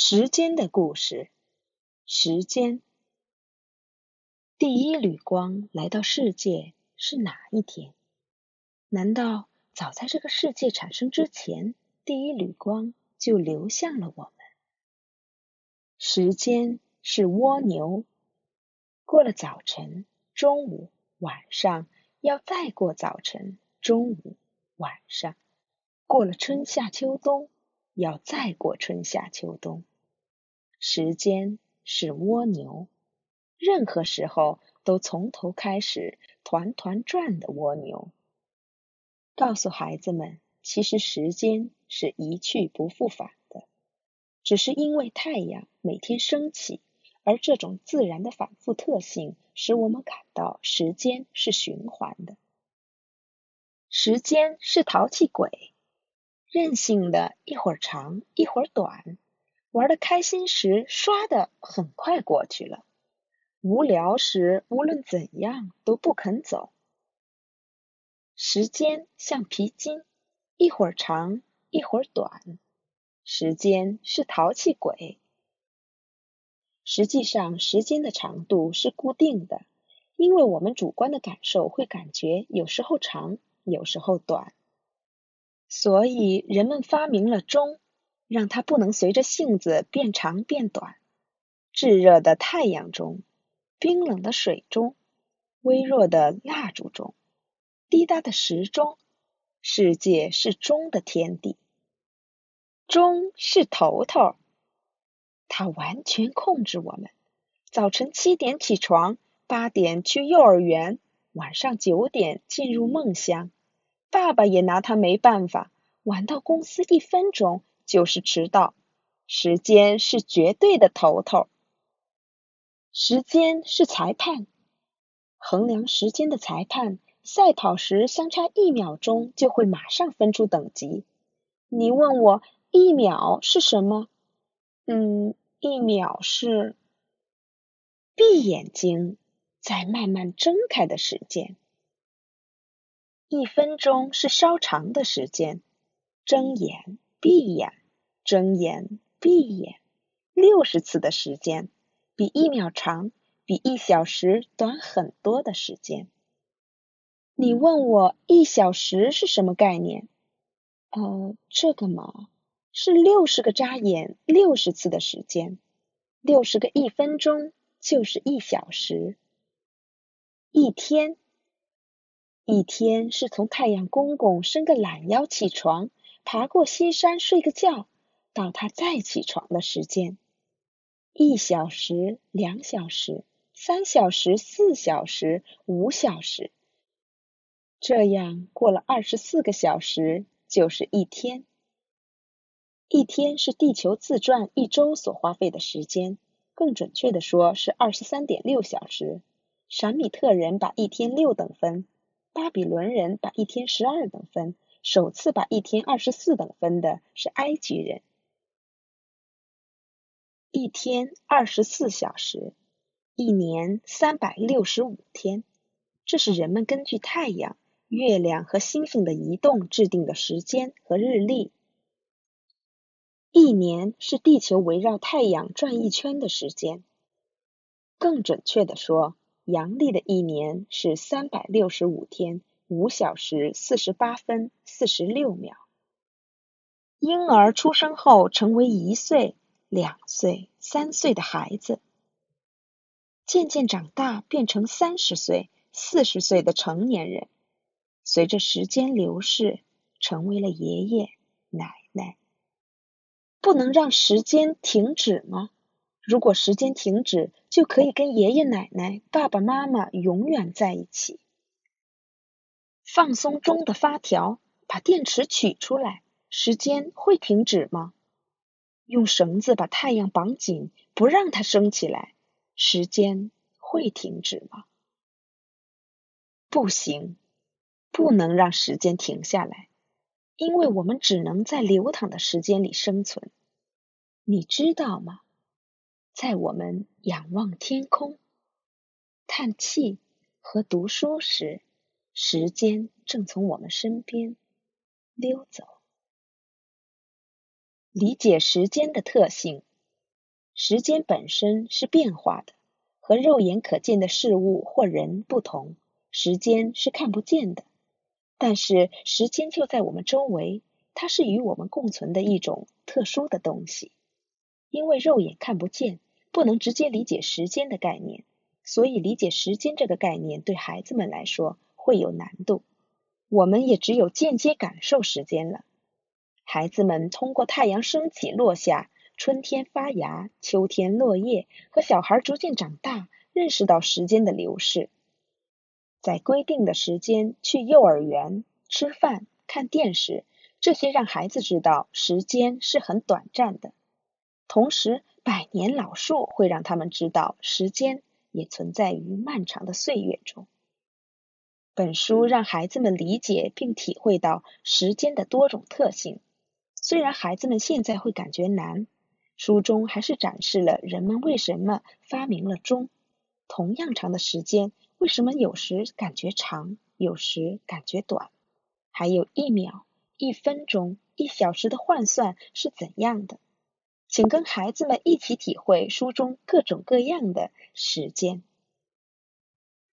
时间的故事。时间，第一缕光来到世界是哪一天？难道早在这个世界产生之前，第一缕光就流向了我们？时间是蜗牛，过了早晨、中午、晚上，要再过早晨、中午、晚上，过了春夏秋冬。要再过春夏秋冬，时间是蜗牛，任何时候都从头开始团团转的蜗牛。告诉孩子们，其实时间是一去不复返的，只是因为太阳每天升起，而这种自然的反复特性，使我们感到时间是循环的。时间是淘气鬼。任性的，一会儿长，一会儿短，玩的开心时，唰的很快过去了；无聊时，无论怎样都不肯走。时间像皮筋，一会儿长，一会儿短。时间是淘气鬼。实际上，时间的长度是固定的，因为我们主观的感受会感觉有时候长，有时候短。所以人们发明了钟，让它不能随着性子变长变短。炙热的太阳钟，冰冷的水钟，微弱的蜡烛钟，滴答的时钟，世界是钟的天地。钟是头头，它完全控制我们。早晨七点起床，八点去幼儿园，晚上九点进入梦乡。爸爸也拿他没办法，晚到公司一分钟就是迟到。时间是绝对的头头，时间是裁判，衡量时间的裁判，赛跑时相差一秒钟就会马上分出等级。你问我一秒是什么？嗯，一秒是闭眼睛再慢慢睁开的时间。一分钟是稍长的时间，睁眼闭眼，睁眼闭眼，六十次的时间，比一秒长，比一小时短很多的时间。你问我一小时是什么概念？呃，这个嘛，是六十个眨眼，六十次的时间，六十个一分钟就是一小时，一天。一天是从太阳公公伸个懒腰起床，爬过西山睡个觉，到他再起床的时间。一小时、两小时、三小时、四小时、五小时，这样过了二十四个小时就是一天。一天是地球自转一周所花费的时间，更准确的说是二十三点六小时。闪米特人把一天六等分。巴比伦人把一天十二等分，首次把一天二十四等分的是埃及人。一天二十四小时，一年三百六十五天，这是人们根据太阳、月亮和星星的移动制定的时间和日历。一年是地球围绕太阳转一圈的时间，更准确的说。阳历的一年是三百六十五天五小时四十八分四十六秒。婴儿出生后成为一岁、两岁、三岁的孩子，渐渐长大变成三十岁、四十岁的成年人，随着时间流逝，成为了爷爷奶奶。不能让时间停止吗？如果时间停止，就可以跟爷爷奶奶、爸爸妈妈永远在一起。放松钟的发条，把电池取出来，时间会停止吗？用绳子把太阳绑紧，不让它升起来，时间会停止吗？不行，不能让时间停下来，因为我们只能在流淌的时间里生存。你知道吗？在我们仰望天空、叹气和读书时，时间正从我们身边溜走。理解时间的特性，时间本身是变化的，和肉眼可见的事物或人不同。时间是看不见的，但是时间就在我们周围，它是与我们共存的一种特殊的东西。因为肉眼看不见，不能直接理解时间的概念，所以理解时间这个概念对孩子们来说会有难度。我们也只有间接感受时间了。孩子们通过太阳升起、落下。春天发芽，秋天落叶，和小孩逐渐长大，认识到时间的流逝。在规定的时间去幼儿园、吃饭、看电视，这些让孩子知道时间是很短暂的。同时，年老树会让他们知道时间也存在于漫长的岁月中。本书让孩子们理解并体会到时间的多种特性，虽然孩子们现在会感觉难。书中还是展示了人们为什么发明了钟。同样长的时间，为什么有时感觉长，有时感觉短？还有一秒、一分钟、一小时的换算是怎样的？请跟孩子们一起体会书中各种各样的时间。